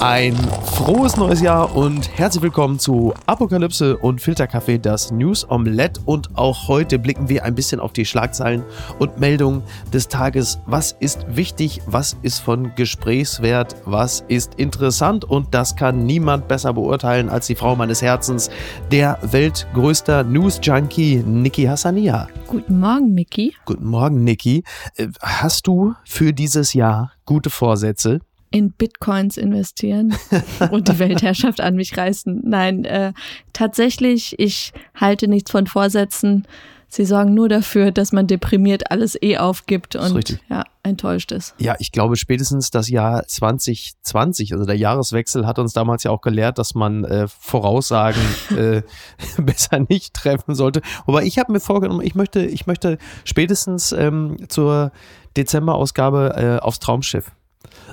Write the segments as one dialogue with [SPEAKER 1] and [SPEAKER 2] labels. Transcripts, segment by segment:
[SPEAKER 1] Ein frohes neues Jahr und herzlich willkommen zu Apokalypse und Filterkaffee, das News Omelette. Und auch heute blicken wir ein bisschen auf die Schlagzeilen und Meldungen des Tages. Was ist wichtig? Was ist von Gesprächswert? Was ist interessant? Und das kann niemand besser beurteilen als die Frau meines Herzens, der weltgrößter News-Junkie Niki Hassania.
[SPEAKER 2] Guten Morgen, Mickey.
[SPEAKER 1] Guten Morgen, Niki. Äh, hast du für dieses Jahr gute Vorsätze?
[SPEAKER 2] In Bitcoins investieren und die Weltherrschaft an mich reißen. Nein, äh, tatsächlich, ich halte nichts von Vorsätzen. Sie sorgen nur dafür, dass man deprimiert alles eh aufgibt und ja, enttäuscht ist.
[SPEAKER 1] Ja, ich glaube spätestens das Jahr 2020, also der Jahreswechsel hat uns damals ja auch gelehrt, dass man äh, Voraussagen äh, besser nicht treffen sollte. Wobei ich habe mir vorgenommen, ich möchte, ich möchte spätestens ähm, zur Dezemberausgabe äh, aufs Traumschiff.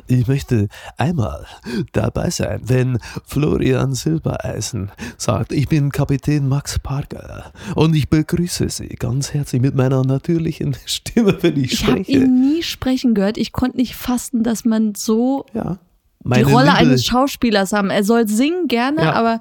[SPEAKER 1] Ich möchte einmal dabei sein, wenn Florian Silbereisen sagt, ich bin Kapitän Max Parker und ich begrüße Sie ganz herzlich mit meiner natürlichen Stimme, wenn ich,
[SPEAKER 2] ich
[SPEAKER 1] spreche.
[SPEAKER 2] Ich habe ihn nie sprechen gehört. Ich konnte nicht fassen, dass man so
[SPEAKER 1] ja.
[SPEAKER 2] die Rolle Liebe. eines Schauspielers haben. Er soll singen gerne, ja. aber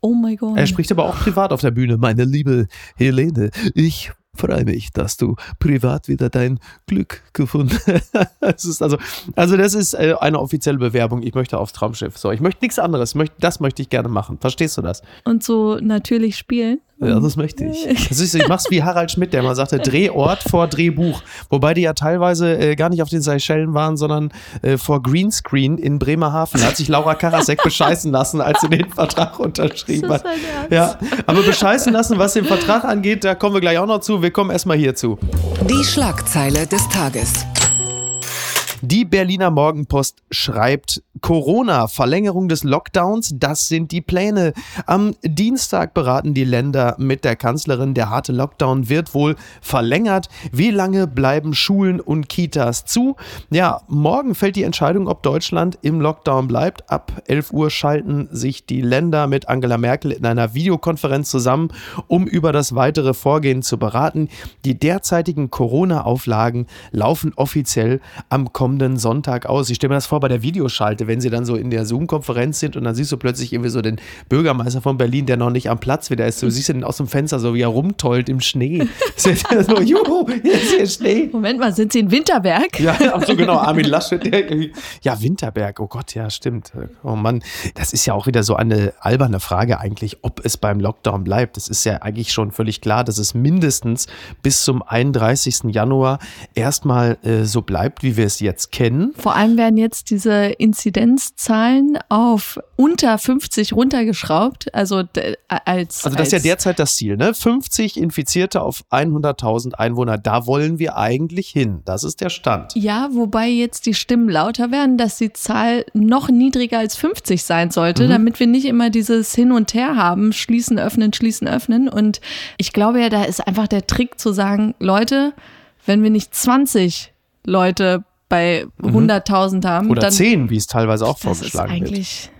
[SPEAKER 2] oh mein Gott.
[SPEAKER 1] Er spricht aber auch privat auf der Bühne. Meine liebe Helene, ich freue mich, dass du privat wieder dein Glück gefunden hast. also, also das ist äh, eine offizielle Bewerbung. Ich möchte aufs Traumschiff. So, ich möchte nichts anderes. Das möchte ich gerne machen. Verstehst du das?
[SPEAKER 2] Und so natürlich spielen.
[SPEAKER 1] Ja, das möchte ich. Das ist, ich mach's wie Harald Schmidt, der mal sagte, Drehort vor Drehbuch. Wobei die ja teilweise äh, gar nicht auf den Seychellen waren, sondern äh, vor Greenscreen in Bremerhaven. Da hat sich Laura Karasek bescheißen lassen, als sie den Vertrag unterschrieben hat. Ja, aber bescheißen lassen, was den Vertrag angeht, da kommen wir gleich auch noch zu. Wir kommen erstmal hierzu.
[SPEAKER 3] Die Schlagzeile des Tages.
[SPEAKER 1] Die Berliner Morgenpost schreibt, Corona, Verlängerung des Lockdowns, das sind die Pläne. Am Dienstag beraten die Länder mit der Kanzlerin, der harte Lockdown wird wohl verlängert. Wie lange bleiben Schulen und Kitas zu? Ja, morgen fällt die Entscheidung, ob Deutschland im Lockdown bleibt. Ab 11 Uhr schalten sich die Länder mit Angela Merkel in einer Videokonferenz zusammen, um über das weitere Vorgehen zu beraten. Die derzeitigen Corona-Auflagen laufen offiziell am kommenden Sonntag aus. Ich stelle mir das vor bei der Videoschalte wenn sie dann so in der Zoom-Konferenz sind und dann siehst du plötzlich irgendwie so den Bürgermeister von Berlin, der noch nicht am Platz wieder ist. Du siehst ihn aus dem Fenster so, wie er rumtollt im Schnee. so,
[SPEAKER 2] juhu, hier ist der Schnee. Moment mal, sind sie in Winterberg?
[SPEAKER 1] Ja, so genau, Armin Laschet. Der, ja, Winterberg, oh Gott, ja, stimmt. Oh Mann, das ist ja auch wieder so eine alberne Frage eigentlich, ob es beim Lockdown bleibt. Es ist ja eigentlich schon völlig klar, dass es mindestens bis zum 31. Januar erstmal äh, so bleibt, wie wir es jetzt kennen.
[SPEAKER 2] Vor allem werden jetzt diese Inzidenzen Inzidenzzahlen auf unter 50 runtergeschraubt. Also als
[SPEAKER 1] also das ist ja derzeit das Ziel, ne? 50 Infizierte auf 100.000 Einwohner. Da wollen wir eigentlich hin. Das ist der Stand.
[SPEAKER 2] Ja, wobei jetzt die Stimmen lauter werden, dass die Zahl noch niedriger als 50 sein sollte, mhm. damit wir nicht immer dieses Hin und Her haben, schließen, öffnen, schließen, öffnen. Und ich glaube ja, da ist einfach der Trick zu sagen, Leute, wenn wir nicht 20 Leute bei 100.000 mhm. haben.
[SPEAKER 1] Oder dann, 10, wie es teilweise auch vorgeschlagen wird.
[SPEAKER 2] Eigentlich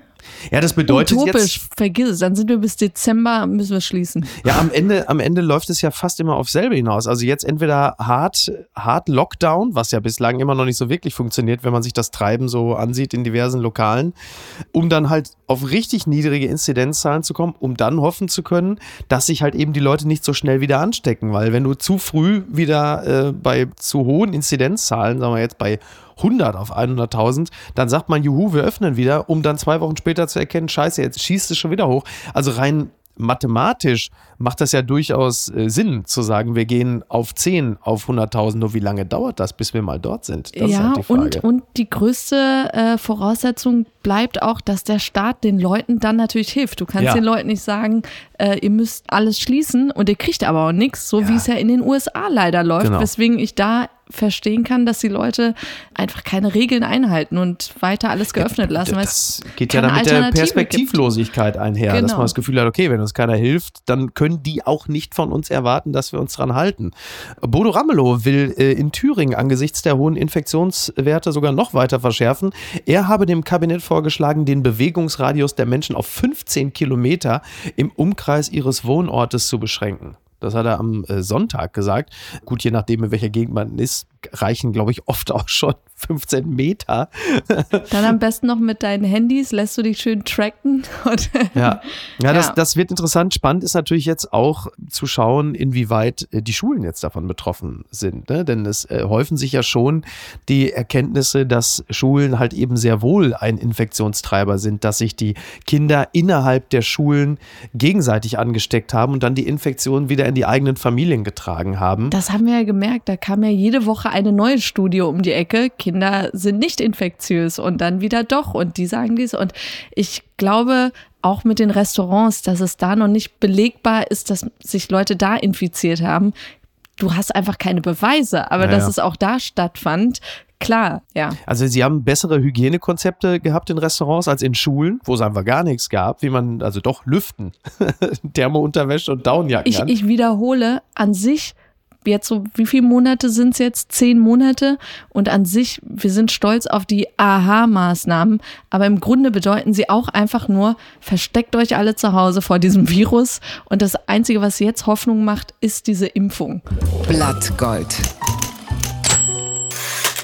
[SPEAKER 1] ja, das bedeutet
[SPEAKER 2] Utopisch,
[SPEAKER 1] jetzt,
[SPEAKER 2] vergiss es, dann sind wir bis Dezember, müssen wir schließen.
[SPEAKER 1] Ja, am Ende, am Ende läuft es ja fast immer auf selbe hinaus. Also jetzt entweder hart, hart Lockdown, was ja bislang immer noch nicht so wirklich funktioniert, wenn man sich das Treiben so ansieht in diversen Lokalen, um dann halt auf richtig niedrige Inzidenzzahlen zu kommen, um dann hoffen zu können, dass sich halt eben die Leute nicht so schnell wieder anstecken. Weil wenn du zu früh wieder äh, bei zu hohen Inzidenzzahlen, sagen wir jetzt bei 100 auf 100.000, dann sagt man, juhu, wir öffnen wieder, um dann zwei Wochen später zu erkennen, scheiße, jetzt schießt es schon wieder hoch. Also rein mathematisch macht das ja durchaus äh, Sinn zu sagen, wir gehen auf 10, auf 100.000. Nur wie lange dauert das, bis wir mal dort sind?
[SPEAKER 2] Das ja,
[SPEAKER 1] halt
[SPEAKER 2] und, und die größte äh, Voraussetzung bleibt auch, dass der Staat den Leuten dann natürlich hilft. Du kannst ja. den Leuten nicht sagen, äh, ihr müsst alles schließen und ihr kriegt aber auch nichts, so ja. wie es ja in den USA leider läuft. Genau. Weswegen ich da verstehen kann, dass die Leute einfach keine Regeln einhalten und weiter alles geöffnet lassen.
[SPEAKER 1] Das geht ja dann mit der Perspektivlosigkeit gibt. einher, genau. dass man das Gefühl hat, okay, wenn uns keiner hilft, dann können die auch nicht von uns erwarten, dass wir uns dran halten. Bodo Ramelow will äh, in Thüringen angesichts der hohen Infektionswerte sogar noch weiter verschärfen. Er habe dem Kabinett vorgeschlagen, den Bewegungsradius der Menschen auf 15 Kilometer im Umkreis ihres Wohnortes zu beschränken. Das hat er am äh, Sonntag gesagt. Gut, je nachdem, in welcher Gegend man ist, reichen, glaube ich, oft auch schon 15 Meter.
[SPEAKER 2] Dann am besten noch mit deinen Handys, lässt du dich schön tracken.
[SPEAKER 1] ja, ja, das, das wird interessant. Spannend ist natürlich jetzt auch zu schauen, inwieweit äh, die Schulen jetzt davon betroffen sind. Ne? Denn es äh, häufen sich ja schon die Erkenntnisse, dass Schulen halt eben sehr wohl ein Infektionstreiber sind, dass sich die Kinder innerhalb der Schulen gegenseitig angesteckt haben und dann die Infektion wieder in die eigenen Familien getragen haben.
[SPEAKER 2] Das haben wir ja gemerkt. Da kam ja jede Woche eine neue Studie um die Ecke. Kinder sind nicht infektiös und dann wieder doch und die sagen dies. Und ich glaube auch mit den Restaurants, dass es da noch nicht belegbar ist, dass sich Leute da infiziert haben. Du hast einfach keine Beweise, aber ja, dass es auch da stattfand, klar, ja.
[SPEAKER 1] Also sie haben bessere Hygienekonzepte gehabt in Restaurants als in Schulen, wo es einfach gar nichts gab, wie man, also doch lüften, Thermounterwäsche und Downjacken.
[SPEAKER 2] Ich, ich wiederhole, an sich jetzt so, wie viele Monate sind es jetzt? Zehn Monate. Und an sich, wir sind stolz auf die AHA-Maßnahmen. Aber im Grunde bedeuten sie auch einfach nur, versteckt euch alle zu Hause vor diesem Virus. Und das Einzige, was jetzt Hoffnung macht, ist diese Impfung.
[SPEAKER 3] Blattgold.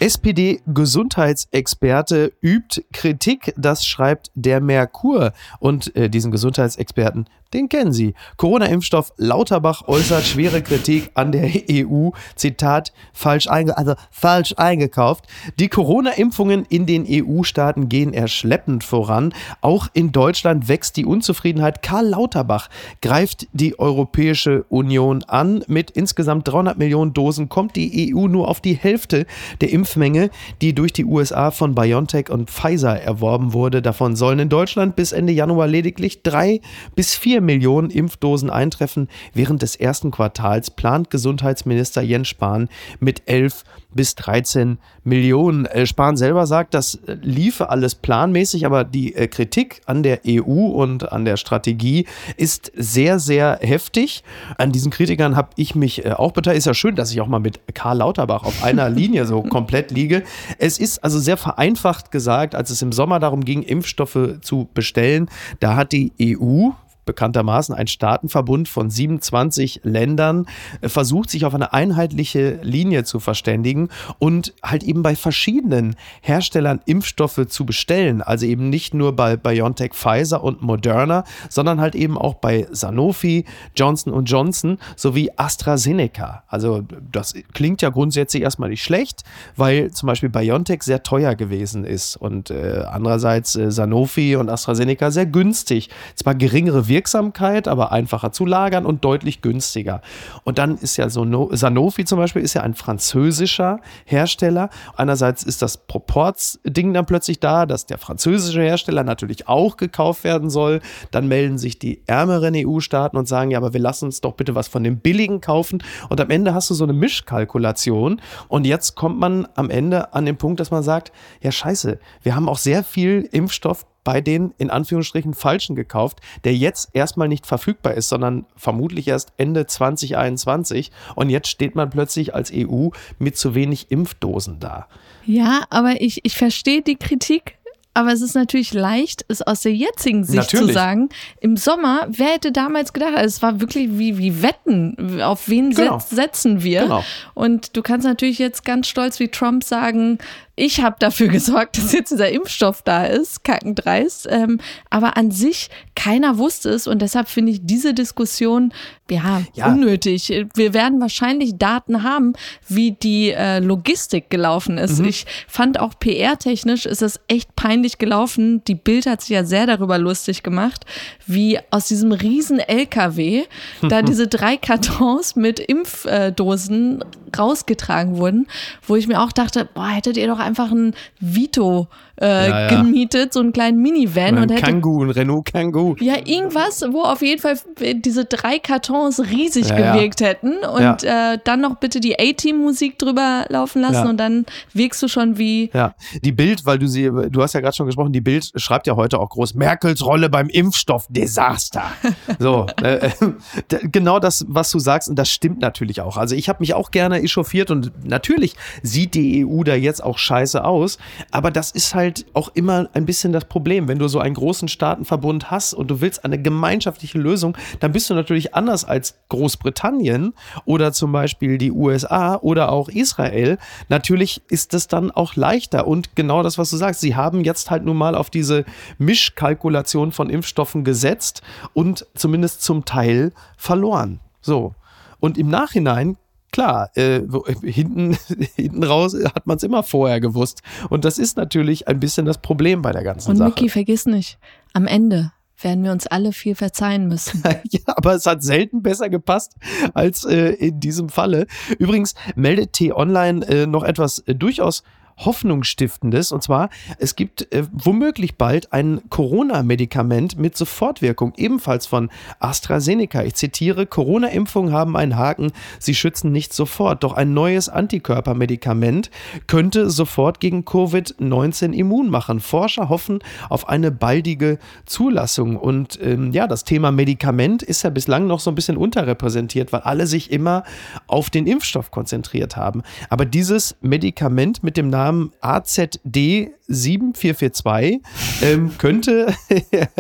[SPEAKER 1] SPD-Gesundheitsexperte übt Kritik, das schreibt der Merkur. Und äh, diesen Gesundheitsexperten den kennen Sie. Corona-Impfstoff Lauterbach äußert schwere Kritik an der EU. Zitat, falsch, einge also falsch eingekauft. Die Corona-Impfungen in den EU-Staaten gehen eher schleppend voran. Auch in Deutschland wächst die Unzufriedenheit. Karl Lauterbach greift die Europäische Union an. Mit insgesamt 300 Millionen Dosen kommt die EU nur auf die Hälfte der Impfmenge, die durch die USA von BioNTech und Pfizer erworben wurde. Davon sollen in Deutschland bis Ende Januar lediglich drei bis vier Millionen Impfdosen eintreffen. Während des ersten Quartals plant Gesundheitsminister Jens Spahn mit 11 bis 13 Millionen. Äh, Spahn selber sagt, das äh, liefe alles planmäßig, aber die äh, Kritik an der EU und an der Strategie ist sehr, sehr heftig. An diesen Kritikern habe ich mich auch beteiligt. Ist ja schön, dass ich auch mal mit Karl Lauterbach auf einer Linie so komplett liege. Es ist also sehr vereinfacht gesagt, als es im Sommer darum ging, Impfstoffe zu bestellen, da hat die EU bekanntermaßen ein Staatenverbund von 27 Ländern, äh, versucht sich auf eine einheitliche Linie zu verständigen und halt eben bei verschiedenen Herstellern Impfstoffe zu bestellen. Also eben nicht nur bei BioNTech, Pfizer und Moderna, sondern halt eben auch bei Sanofi, Johnson Johnson sowie AstraZeneca. Also das klingt ja grundsätzlich erstmal nicht schlecht, weil zum Beispiel BioNTech sehr teuer gewesen ist und äh, andererseits äh, Sanofi und AstraZeneca sehr günstig. Zwar geringere Wirksamkeit, aber einfacher zu lagern und deutlich günstiger. Und dann ist ja so Sanofi zum Beispiel ist ja ein französischer Hersteller. Einerseits ist das Proportsding dann plötzlich da, dass der französische Hersteller natürlich auch gekauft werden soll. Dann melden sich die ärmeren EU-Staaten und sagen, ja, aber wir lassen uns doch bitte was von dem billigen kaufen. Und am Ende hast du so eine Mischkalkulation. Und jetzt kommt man am Ende an den Punkt, dass man sagt, ja scheiße, wir haben auch sehr viel Impfstoff bei den in Anführungsstrichen Falschen gekauft, der jetzt erstmal nicht verfügbar ist, sondern vermutlich erst Ende 2021. Und jetzt steht man plötzlich als EU mit zu wenig Impfdosen da.
[SPEAKER 2] Ja, aber ich, ich verstehe die Kritik. Aber es ist natürlich leicht, es aus der jetzigen Sicht natürlich. zu sagen. Im Sommer, wer hätte damals gedacht, also es war wirklich wie, wie Wetten, auf wen genau. setzen wir? Genau. Und du kannst natürlich jetzt ganz stolz wie Trump sagen, ich habe dafür gesorgt, dass jetzt dieser Impfstoff da ist, kackendreist. Ähm, aber an sich, keiner wusste es und deshalb finde ich diese Diskussion ja, ja, unnötig. Wir werden wahrscheinlich Daten haben, wie die äh, Logistik gelaufen ist. Mhm. Ich fand auch PR-technisch ist es echt peinlich gelaufen. Die Bild hat sich ja sehr darüber lustig gemacht, wie aus diesem riesen LKW da diese drei Kartons mit Impfdosen rausgetragen wurden, wo ich mir auch dachte, boah, hättet ihr doch einfach ein Vito äh,
[SPEAKER 1] Ja, ja.
[SPEAKER 2] gemietet, so einen kleinen Minivan
[SPEAKER 1] Oder
[SPEAKER 2] und
[SPEAKER 1] ein
[SPEAKER 2] hätte
[SPEAKER 1] Kangoo, ein Renault Kangoo.
[SPEAKER 2] ja, irgendwas, wo auf jeden Fall diese drei Kartons riesig
[SPEAKER 1] Ja,
[SPEAKER 2] gewirkt hätten und äh, dann noch bitte die A-Team-Musik drüber laufen lassen und dann wirkst du schon wie
[SPEAKER 1] Ja, die Bild, weil du sie, du hast ja gerade schon gesprochen, die Bild schreibt ja heute auch groß Merkels Rolle beim Impfstoffdesaster. So, äh, genau das, was du sagst, und das stimmt natürlich auch. Also ich habe mich auch gerne echauffiert und natürlich sieht die EU da jetzt auch scheiße aus, aber das ist halt auch immer ein bisschen das Problem, wenn du so einen großen Staatenverbund hast und du willst eine gemeinschaftliche Lösung, dann bist du natürlich anders als Großbritannien oder zum Beispiel die USA oder auch Israel. Natürlich ist es dann auch leichter und genau das, was du sagst, sie haben jetzt halt nun mal auf diese Mischkalkulation von Impfstoffen gesetzt und zumindest zum Teil verloren. So. Und im Nachhinein Klar, äh, wo- hinten, hinten raus hat man es immer vorher gewusst. Und das ist natürlich ein bisschen das Problem bei der ganzen
[SPEAKER 2] Und
[SPEAKER 1] Sache.
[SPEAKER 2] Micky, vergiss nicht, am Ende werden wir uns alle viel verzeihen müssen.
[SPEAKER 1] Ja, aber es hat selten besser gepasst als äh, in diesem Falle. Übrigens meldet T-Online äh, noch etwas äh, durchaus Hoffnungsstiftendes. Und zwar, es gibt äh, womöglich bald ein Corona-Medikament mit Sofortwirkung, ebenfalls von AstraZeneca. Ich zitiere, Corona-Impfungen haben einen Haken, sie schützen nicht sofort. Doch ein neues Antikörpermedikament könnte sofort gegen Covid-19 immun machen. Forscher hoffen auf eine baldige Zulassung. Und ähm, ja, das Thema Medikament ist ja bislang noch so ein bisschen unterrepräsentiert, weil alle sich immer auf den Impfstoff konzentriert haben. Aber dieses Medikament mit dem Namen AZD 7442 ähm, könnte,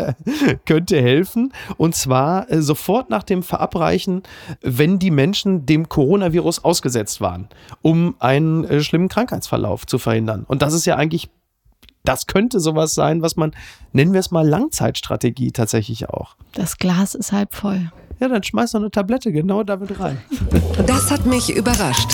[SPEAKER 1] könnte helfen. Und zwar äh, sofort nach dem Verabreichen, wenn die Menschen dem Coronavirus ausgesetzt waren, um einen äh, schlimmen Krankheitsverlauf zu verhindern. Und das ist ja eigentlich das könnte sowas sein, was man, nennen wir es mal Langzeitstrategie tatsächlich auch.
[SPEAKER 2] Das Glas ist halb voll.
[SPEAKER 1] Ja, dann schmeiß doch eine Tablette genau damit rein.
[SPEAKER 3] Das hat mich überrascht.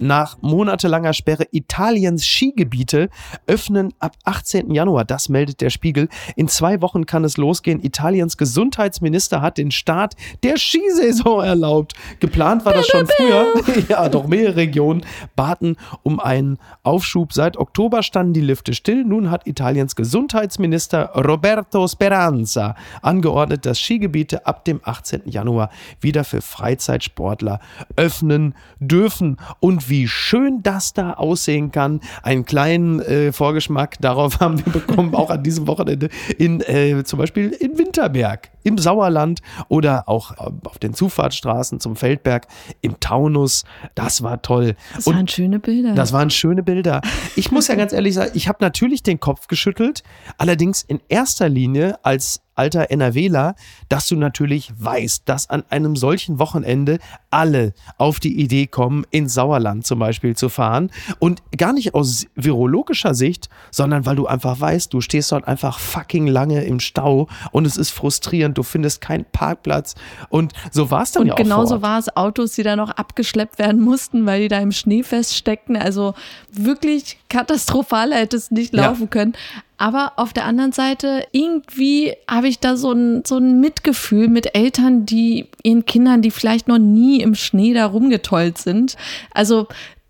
[SPEAKER 1] Nach monatelanger Sperre Italiens Skigebiete öffnen ab 18. Januar. Das meldet der Spiegel. In zwei Wochen kann es losgehen. Italiens Gesundheitsminister hat den Start der Skisaison erlaubt. Geplant war das schon früher. Ja, doch mehrere Regionen baten um einen Aufschub. Seit Oktober standen die Lifte still. Nun hat Italiens Gesundheitsminister Roberto Speranza angeordnet, dass Skigebiete ab dem 18. Januar wieder für Freizeitsportler öffnen dürfen. Und wie schön das da aussehen kann. Einen kleinen äh, Vorgeschmack darauf haben wir bekommen, auch an diesem Wochenende in äh, zum Beispiel in Winterberg, im Sauerland oder auch äh, auf den Zufahrtsstraßen zum Feldberg, im Taunus. Das war toll.
[SPEAKER 2] Das
[SPEAKER 1] Und
[SPEAKER 2] waren schöne Bilder.
[SPEAKER 1] das waren schöne Bilder. Ich muss ja ganz ehrlich sagen, ich habe natürlich den Kopf geschüttelt, allerdings in erster Linie als alter NRWler, dass du natürlich weißt, dass an einem solchen Wochenende alle auf die Idee kommen, ins Sauerland zum Beispiel zu fahren. Und gar nicht aus virologischer Sicht, sondern weil du einfach weißt, du stehst dort einfach fucking lange im Stau und es ist frustrierend, du findest keinen Parkplatz. Und so war es dann
[SPEAKER 2] Und
[SPEAKER 1] ja auch. vor
[SPEAKER 2] genauso war es Autos, die da noch abgeschleppt werden mussten, weil die da im Schnee feststeckten. Also wirklich katastrophal hätte es nicht
[SPEAKER 1] Ja.
[SPEAKER 2] laufen können. Aber auf der anderen Seite, irgendwie habe ich da so ein, so ein Mitgefühl mit Eltern, die ihren Kindern, die vielleicht noch nie im Schnee da rumgetollt sind. Also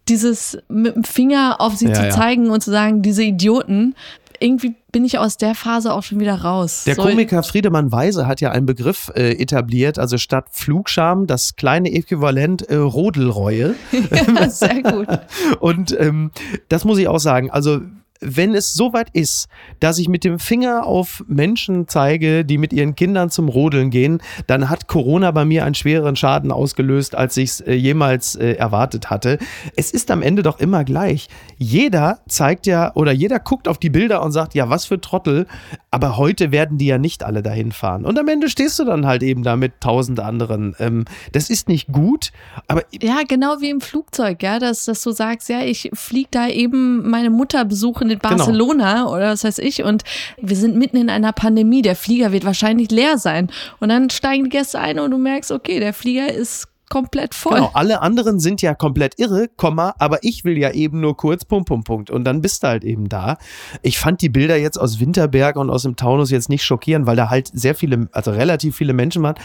[SPEAKER 2] dieses mit dem Finger auf sie
[SPEAKER 1] Ja,
[SPEAKER 2] zu
[SPEAKER 1] ja.
[SPEAKER 2] zeigen und zu sagen, diese Idioten. Irgendwie bin ich aus der Phase auch schon wieder raus.
[SPEAKER 1] Der
[SPEAKER 2] So-
[SPEAKER 1] Komiker Friedemann Weise hat ja einen Begriff äh, etabliert, also statt Flugscham das kleine Äquivalent äh, Rodelreue.
[SPEAKER 2] Ja, sehr gut.
[SPEAKER 1] Und ähm, das muss ich auch sagen, also wenn es soweit ist, dass ich mit dem Finger auf Menschen zeige, die mit ihren Kindern zum Rodeln gehen, dann hat Corona bei mir einen schwereren Schaden ausgelöst, als ich es äh, jemals äh, erwartet hatte. Es ist am Ende doch immer gleich. Jeder zeigt ja oder jeder guckt auf die Bilder und sagt, ja, was für Trottel, aber heute werden die ja nicht alle dahin fahren. Und am Ende stehst du dann halt eben da mit tausend anderen. Ähm, das ist nicht gut, aber
[SPEAKER 2] Ja, genau wie im Flugzeug, ja, dass, dass du sagst, ja, ich fliege da eben meine Mutter besuchen in
[SPEAKER 1] Genau.
[SPEAKER 2] Barcelona oder was weiß ich und wir sind mitten in einer Pandemie, der Flieger wird wahrscheinlich leer sein und dann steigen die Gäste ein und du merkst, okay, der Flieger ist komplett voll.
[SPEAKER 1] Genau, alle anderen sind ja komplett irre, Komma, aber ich will ja eben nur kurz, Punkt, Punkt, Punkt. Und dann bist du halt eben da. Ich fand die Bilder jetzt aus Winterberg und aus dem Taunus jetzt nicht schockierend, weil da halt sehr viele, also relativ viele Menschen waren.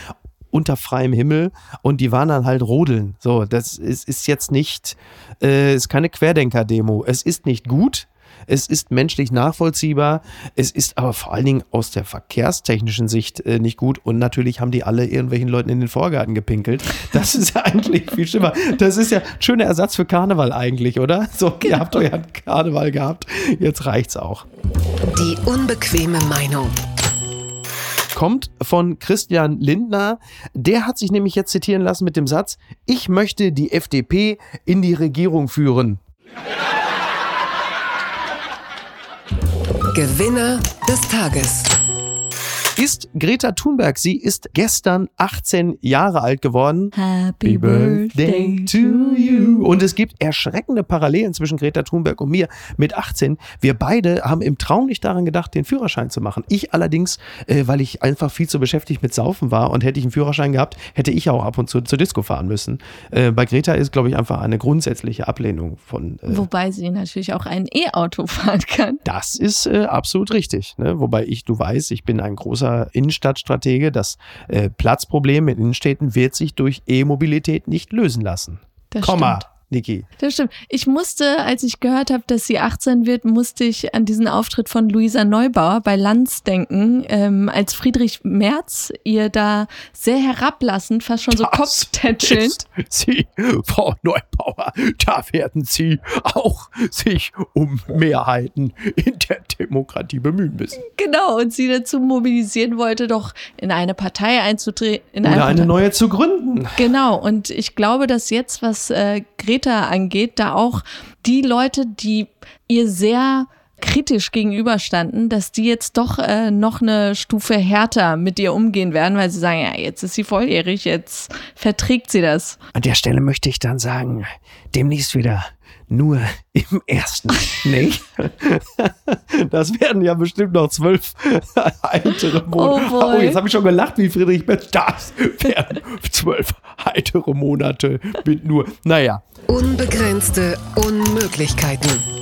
[SPEAKER 1] unter freiem Himmel und die waren dann halt rodeln. So, das ist, ist jetzt nicht, äh, ist keine Querdenker-Demo. Es ist nicht gut, es ist menschlich nachvollziehbar, es ist aber vor allen Dingen aus der verkehrstechnischen Sicht äh, nicht gut und natürlich haben die alle irgendwelchen Leuten in den Vorgarten gepinkelt. Das ist ja eigentlich viel schlimmer. Das ist ja ein schöner Ersatz für Karneval eigentlich, oder? So, genau. ihr habt euren Karneval gehabt, jetzt reicht's auch.
[SPEAKER 3] Die unbequeme Meinung
[SPEAKER 1] kommt von Christian Lindner. Der hat sich nämlich jetzt zitieren lassen mit dem Satz, ich möchte die FDP in die Regierung führen.
[SPEAKER 3] Gewinner des Tages
[SPEAKER 1] ist Greta Thunberg. Sie ist gestern 18 Jahre alt geworden.
[SPEAKER 2] Happy Birthday to you.
[SPEAKER 1] Und es gibt erschreckende Parallelen zwischen Greta Thunberg und mir mit 18. Wir beide haben im Traum nicht daran gedacht, den Führerschein zu machen. Ich allerdings, äh, weil ich einfach viel zu beschäftigt mit Saufen war und hätte ich einen Führerschein gehabt, hätte ich auch ab und zu zur Disco fahren müssen. Äh, bei Greta ist, glaube ich, einfach eine grundsätzliche Ablehnung von.
[SPEAKER 2] Äh, Wobei sie natürlich auch ein E-Auto fahren kann.
[SPEAKER 1] Das ist äh, absolut richtig. Ne? Wobei ich, du weißt, ich bin ein großer großer Innenstadtstratege, das äh, Platzproblem in Innenstädten wird sich durch E-Mobilität nicht lösen lassen.
[SPEAKER 2] Das Komma. Stimmt.
[SPEAKER 1] Niki.
[SPEAKER 2] Das stimmt. Ich musste, als ich gehört habe, dass sie 18 wird, musste ich an diesen Auftritt von Luisa Neubauer bei Lanz denken, ähm, als Friedrich Merz ihr da sehr herablassend, fast schon so Kopftätschelnd.
[SPEAKER 1] Sie, Frau Neubauer, da werden Sie auch sich um Mehrheiten in der Demokratie bemühen müssen.
[SPEAKER 2] Genau, und sie dazu mobilisieren wollte, doch in eine Partei einzutreten.
[SPEAKER 1] Oder eine, eine neue zu gründen.
[SPEAKER 2] Genau, und ich glaube, dass jetzt, was äh, Greta angeht, da auch die Leute, die ihr sehr kritisch gegenüberstanden, dass die jetzt doch äh, noch eine Stufe härter mit ihr umgehen werden, weil sie sagen, ja, jetzt ist sie volljährig, jetzt verträgt sie das.
[SPEAKER 1] An der Stelle möchte ich dann sagen, demnächst wieder nur im ersten, nicht? Das werden ja bestimmt noch zwölf heitere Monate. Oh, oh jetzt habe ich schon gelacht, wie Friedrich Merz. Das werden zwölf heitere Monate mit nur, naja.
[SPEAKER 3] Unbegrenzte Unmöglichkeiten.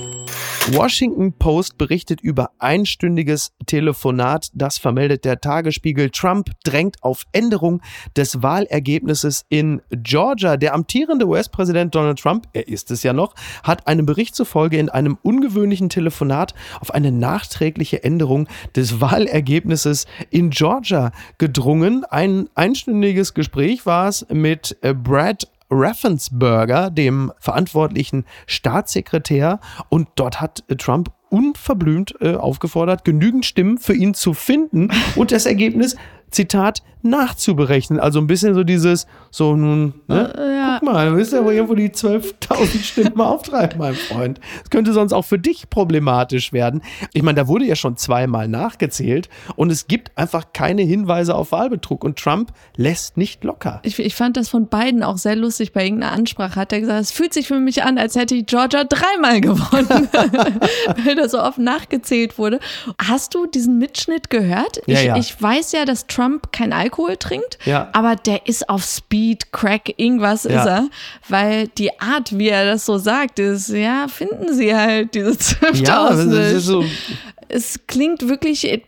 [SPEAKER 1] Washington Post berichtet über einstündiges Telefonat. Das vermeldet der Tagesspiegel. Trump drängt auf Änderung des Wahlergebnisses in Georgia. Der amtierende US-Präsident Donald Trump, er ist es ja noch, hat einem Bericht zufolge in einem ungewöhnlichen Telefonat auf eine nachträgliche Änderung des Wahlergebnisses in Georgia gedrungen. Ein einstündiges Gespräch war es mit Brad Raffensberger, dem verantwortlichen Staatssekretär. Und dort hat Trump unverblümt äh, aufgefordert, genügend Stimmen für ihn zu finden. Und das Ergebnis, Zitat, nachzuberechnen. Also ein bisschen so dieses, so nun, ne? Äh, ja. guck mal, du willst ja wohl irgendwo die 12.000 Stimmen mal auftreiben, mein Freund. Das könnte sonst auch für dich problematisch werden. Ich meine, da wurde ja schon zweimal nachgezählt und es gibt einfach keine Hinweise auf Wahlbetrug und Trump lässt nicht locker.
[SPEAKER 2] Ich, ich fand das von beiden auch sehr lustig. Bei irgendeiner Ansprache hat er gesagt, es fühlt sich für mich an, als hätte ich Georgia dreimal gewonnen, weil da so oft nachgezählt wurde. Hast du diesen Mitschnitt gehört?
[SPEAKER 1] Ja,
[SPEAKER 2] ich,
[SPEAKER 1] ja.
[SPEAKER 2] ich weiß ja, dass Trump kein Alkohol Alkohol trinkt,
[SPEAKER 1] ja.
[SPEAKER 2] aber der ist auf Speed, Crack, irgendwas ja. ist er, weil die Art, wie er das so sagt, ist, ja, finden sie halt diese 12.000. Ja, so, es klingt wirklich,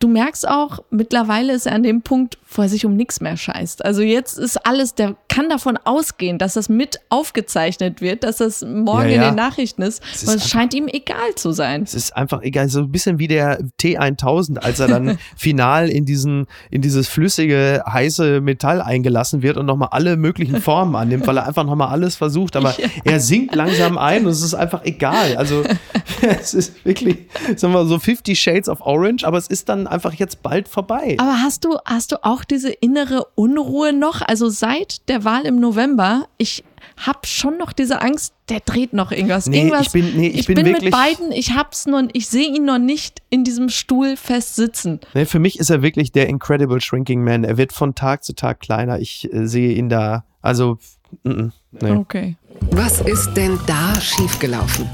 [SPEAKER 2] du merkst auch, mittlerweile ist er an dem Punkt, wo er sich um nichts mehr scheißt. Also jetzt ist alles, der kann davon ausgehen, dass das mit aufgezeichnet wird, dass das morgen ja, ja. in den Nachrichten ist. Es, ist es scheint ihm egal zu sein.
[SPEAKER 1] Es ist einfach egal, so ein bisschen wie der T1000, als er dann final in diesen, in dieses flüssige, heiße Metall eingelassen wird und nochmal alle möglichen Formen annimmt, weil er einfach nochmal alles versucht, aber ja. er sinkt langsam ein und es ist einfach egal. Also es ist wirklich, sagen wir so 50 Shades of Orange, aber es ist dann einfach jetzt bald vorbei.
[SPEAKER 2] Aber hast du, hast du auch diese innere Unruhe noch? Also seit der Wahl im November, ich habe schon noch diese Angst, der dreht noch irgendwas.
[SPEAKER 1] Nee,
[SPEAKER 2] irgendwas
[SPEAKER 1] ich bin, nee, ich,
[SPEAKER 2] ich
[SPEAKER 1] bin,
[SPEAKER 2] bin
[SPEAKER 1] wirklich,
[SPEAKER 2] mit beiden, ich hab's nur, ich sehe ihn noch nicht in diesem Stuhl fest sitzen.
[SPEAKER 1] Nee, für mich ist er wirklich der Incredible Shrinking Man. Er wird von Tag zu Tag kleiner. Ich äh, sehe ihn da, also,
[SPEAKER 2] mm, mm, nee. Okay.
[SPEAKER 3] Was ist denn da schiefgelaufen?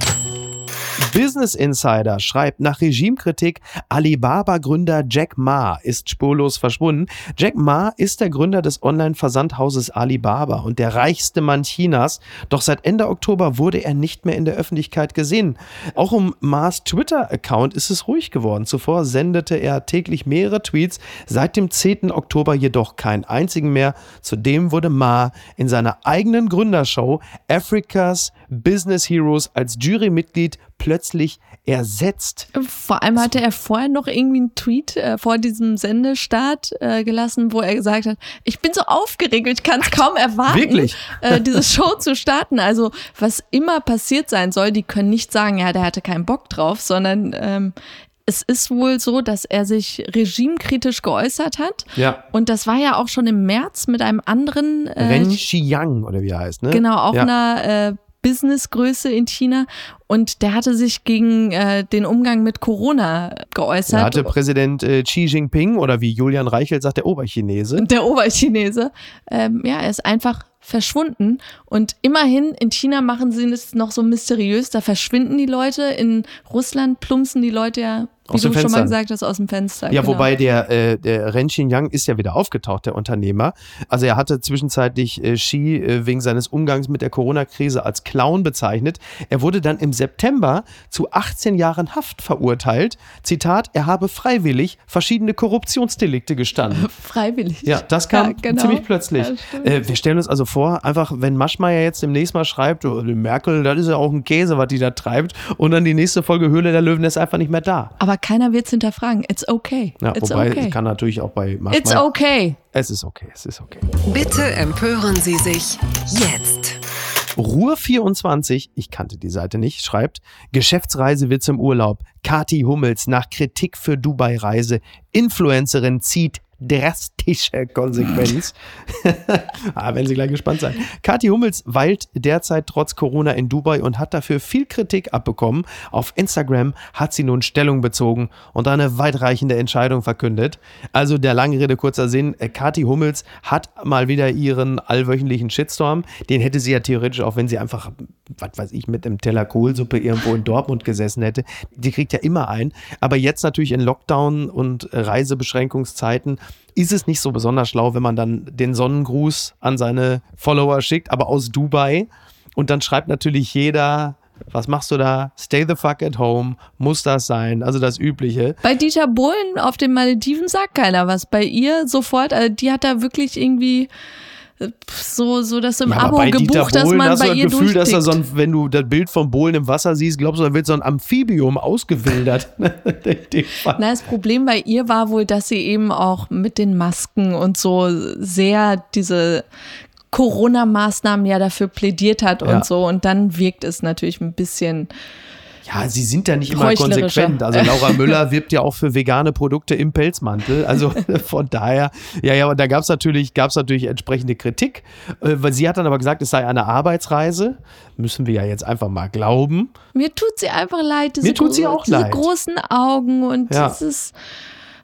[SPEAKER 1] Business Insider schreibt nach Regimekritik, Alibaba-Gründer Jack Ma ist spurlos verschwunden. Jack Ma ist der Gründer des Online-Versandhauses Alibaba und der reichste Mann Chinas. Doch seit Ende Oktober wurde er nicht mehr in der Öffentlichkeit gesehen. Auch um Ma's Twitter-Account ist es ruhig geworden. Zuvor sendete er täglich mehrere Tweets, seit dem 10. Oktober jedoch keinen einzigen mehr. Zudem wurde Ma in seiner eigenen Gründershow Africa's Business Heroes als Jurymitglied plötzlich ersetzt.
[SPEAKER 2] Vor allem hatte er vorher noch irgendwie einen Tweet äh, vor diesem Sendestart äh, gelassen, wo er gesagt hat, ich bin so aufgeregt, ich kann es kaum erwarten, äh, diese Show zu starten. Also was immer passiert sein soll, die können nicht sagen, ja, der hatte keinen Bock drauf, sondern ähm, es ist wohl so, dass er sich regimekritisch geäußert hat.
[SPEAKER 1] Ja.
[SPEAKER 2] Und das war ja auch schon im März mit einem anderen.
[SPEAKER 1] Äh, Ren Xiang oder wie er heißt, ne?
[SPEAKER 2] Genau, auch ja. einer äh, Businessgröße in China und der hatte sich gegen äh, den Umgang mit Corona geäußert.
[SPEAKER 1] Da hatte Präsident äh, Xi Jinping oder wie Julian Reichelt sagt, der Oberchinese.
[SPEAKER 2] Der Oberchinese. Ähm, ja, er ist einfach verschwunden. Und immerhin in China machen sie es noch so mysteriös. Da verschwinden die Leute. In Russland plumpsen die Leute ja wie du schon mal gesagt hast, aus dem Fenster.
[SPEAKER 1] Ja, genau. wobei der, äh, der Ren Xinjiang ist ja wieder aufgetaucht, der Unternehmer. Also er hatte zwischenzeitlich äh, Xi äh, wegen seines Umgangs mit der Corona-Krise als Clown bezeichnet. Er wurde dann im September zu 18 Jahren Haft verurteilt. Zitat, er habe freiwillig verschiedene Korruptionsdelikte gestanden.
[SPEAKER 2] freiwillig?
[SPEAKER 1] Ja, das kam ja, genau. ziemlich plötzlich. Ja, äh, wir stellen uns also vor, einfach, wenn Maschmeyer jetzt demnächst mal schreibt, oh, Merkel, das ist ja auch ein Käse, was die da treibt, und dann die nächste Folge Höhle der Löwen ist einfach nicht mehr da.
[SPEAKER 2] Aber keiner wird es hinterfragen. It's okay.
[SPEAKER 1] Ja,
[SPEAKER 2] It's
[SPEAKER 1] wobei
[SPEAKER 2] okay.
[SPEAKER 1] es kann natürlich auch bei
[SPEAKER 2] manchmal, It's okay.
[SPEAKER 1] Es ist okay, es ist okay.
[SPEAKER 3] Bitte empören Sie sich jetzt.
[SPEAKER 1] Ruhr24, ich kannte die Seite nicht, schreibt, Geschäftsreise wird zum Urlaub. Kati Hummels nach Kritik für Dubai-Reise. Influencerin zieht drastische Konsequenz. ah, wenn Sie gleich gespannt sein. Kathi Hummels weilt derzeit trotz Corona in Dubai und hat dafür viel Kritik abbekommen. Auf Instagram hat sie nun Stellung bezogen und eine weitreichende Entscheidung verkündet. Also der lange Rede, kurzer Sinn. Kathi Hummels hat mal wieder ihren allwöchentlichen Shitstorm. Den hätte sie ja theoretisch auch, wenn sie einfach, was weiß ich, mit einem Teller Kohlsuppe irgendwo in Dortmund gesessen hätte. Die kriegt ja immer ein. Aber jetzt natürlich in Lockdown und Reisebeschränkungszeiten ist es nicht so besonders schlau, wenn man dann den Sonnengruß an seine Follower schickt, aber aus Dubai. Und dann schreibt natürlich jeder, was machst du da? Stay the fuck at home. Muss das sein? Also das Übliche.
[SPEAKER 2] Bei Dieter Bohlen auf den Malediven sagt keiner was. Bei ihr sofort, also die hat da wirklich irgendwie so, so dass du im ja, Abo gebucht, dass man
[SPEAKER 1] hast
[SPEAKER 2] bei ihr
[SPEAKER 1] Gefühl, dass er so ein, wenn du das Bild von Bohlen im Wasser siehst, glaubst du, da wird so ein Amphibium ausgewildert.
[SPEAKER 2] Na, das Problem bei ihr war wohl, dass sie eben auch mit den Masken und so sehr diese Corona-Maßnahmen ja dafür plädiert hat und ja. so. Und dann wirkt es natürlich ein bisschen
[SPEAKER 1] ja, sie sind ja nicht immer konsequent. Also Laura Müller wirbt ja auch für vegane Produkte im Pelzmantel. Also von daher, ja, ja, und da gab es natürlich, gab's natürlich entsprechende Kritik. Äh, weil sie hat dann aber gesagt, es sei eine Arbeitsreise. Müssen wir ja jetzt einfach mal glauben.
[SPEAKER 2] Mir tut sie einfach leid. Diese
[SPEAKER 1] Mir tut sie auch
[SPEAKER 2] diese
[SPEAKER 1] leid.
[SPEAKER 2] großen Augen und ja. dieses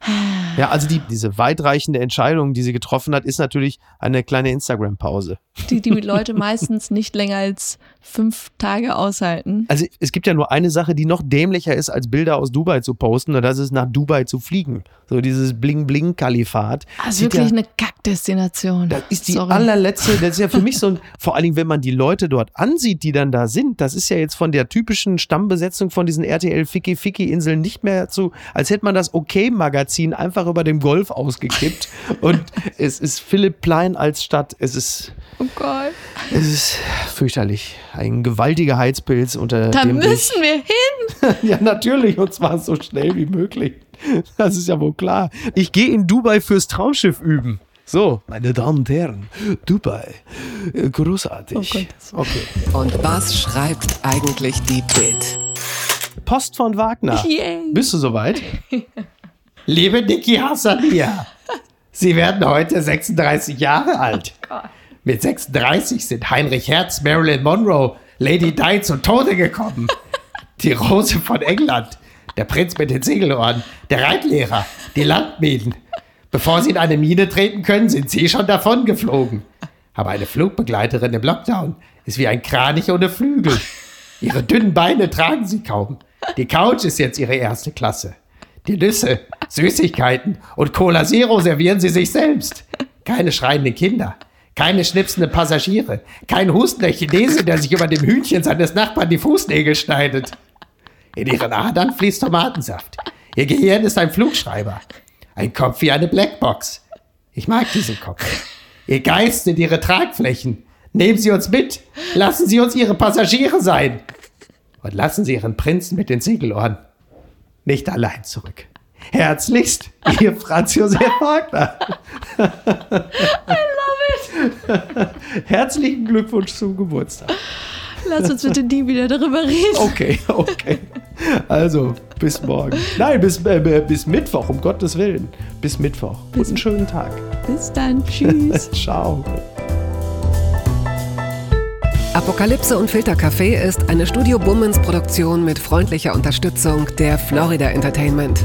[SPEAKER 1] ja, also die, diese weitreichende Entscheidung, die sie getroffen hat, ist natürlich eine kleine Instagram-Pause.
[SPEAKER 2] Die die Leute meistens nicht länger als fünf Tage aushalten.
[SPEAKER 1] Also es gibt ja nur eine Sache, die noch dämlicher ist, als Bilder aus Dubai zu posten, und das ist nach Dubai zu fliegen. So dieses Bling-Bling-Kalifat.
[SPEAKER 2] Also wirklich ja, eine Kackdestination.
[SPEAKER 1] Das ist die Sorry. allerletzte, das ist ja für mich so ein, vor allen Dingen, wenn man die Leute dort ansieht, die dann da sind, das ist ja jetzt von der typischen Stammbesetzung von diesen RTL-Ficky-Ficky-Inseln nicht mehr zu, als hätte man das Okay-Magazin einfach über dem Golf ausgekippt und es ist Philipp Plein als Stadt. Es ist
[SPEAKER 2] Oh Gott.
[SPEAKER 1] Es ist fürchterlich. Ein gewaltiger Heizpilz unter
[SPEAKER 2] da
[SPEAKER 1] dem.
[SPEAKER 2] Da müssen wir hin.
[SPEAKER 1] ja, natürlich. Und zwar so schnell wie möglich. Das ist ja wohl klar. Ich gehe in Dubai fürs Traumschiff üben. So, meine Damen und Herren, Dubai. Äh, großartig. Oh
[SPEAKER 3] Gott. Okay. Und was schreibt eigentlich die Bild?
[SPEAKER 1] Post von Wagner.
[SPEAKER 2] Yay.
[SPEAKER 1] Bist du soweit? Liebe Niki Hassania, Sie werden heute 36 Jahre alt. Oh. Mit 36 sind Heinrich Herz, Marilyn Monroe, Lady Di zu Tode gekommen. Die Rose von England, der Prinz mit den Segelohren, der Reitlehrer, die Landminen. Bevor sie in eine Mine treten können, sind sie schon davon geflogen. Aber eine Flugbegleiterin im Lockdown ist wie ein Kranich ohne Flügel. Ihre dünnen Beine tragen Sie kaum. Die Couch ist jetzt Ihre erste Klasse. Die Nüsse, Süßigkeiten und Cola Zero servieren Sie sich selbst. Keine schreienden Kinder, keine schnipsenden Passagiere, kein hustender Chinese, der sich über dem Hühnchen seines Nachbarn die Fußnägel schneidet. In Ihren Adern fließt Tomatensaft. Ihr Gehirn ist ein Flugschreiber. Ein Kopf wie eine Blackbox. Ich mag diesen Kopf. Ihr Geist sind Ihre Tragflächen. Nehmen Sie uns mit. Lassen Sie uns Ihre Passagiere sein. Und lassen Sie Ihren Prinzen mit den Segelohren nicht allein zurück. Herzlichst, Ihr Franz Josef Wagner. I love it. Herzlichen Glückwunsch zum Geburtstag.
[SPEAKER 2] Lass uns bitte nie wieder darüber reden.
[SPEAKER 1] Okay, okay. Also, bis morgen. Nein, bis, äh, bis Mittwoch, um Gottes Willen. Bis Mittwoch. Bis Guten schönen Tag.
[SPEAKER 2] Bis dann. Tschüss.
[SPEAKER 1] Ciao.
[SPEAKER 3] Apokalypse und Filtercafé ist eine Studio Bummens Produktion mit freundlicher Unterstützung der Florida Entertainment.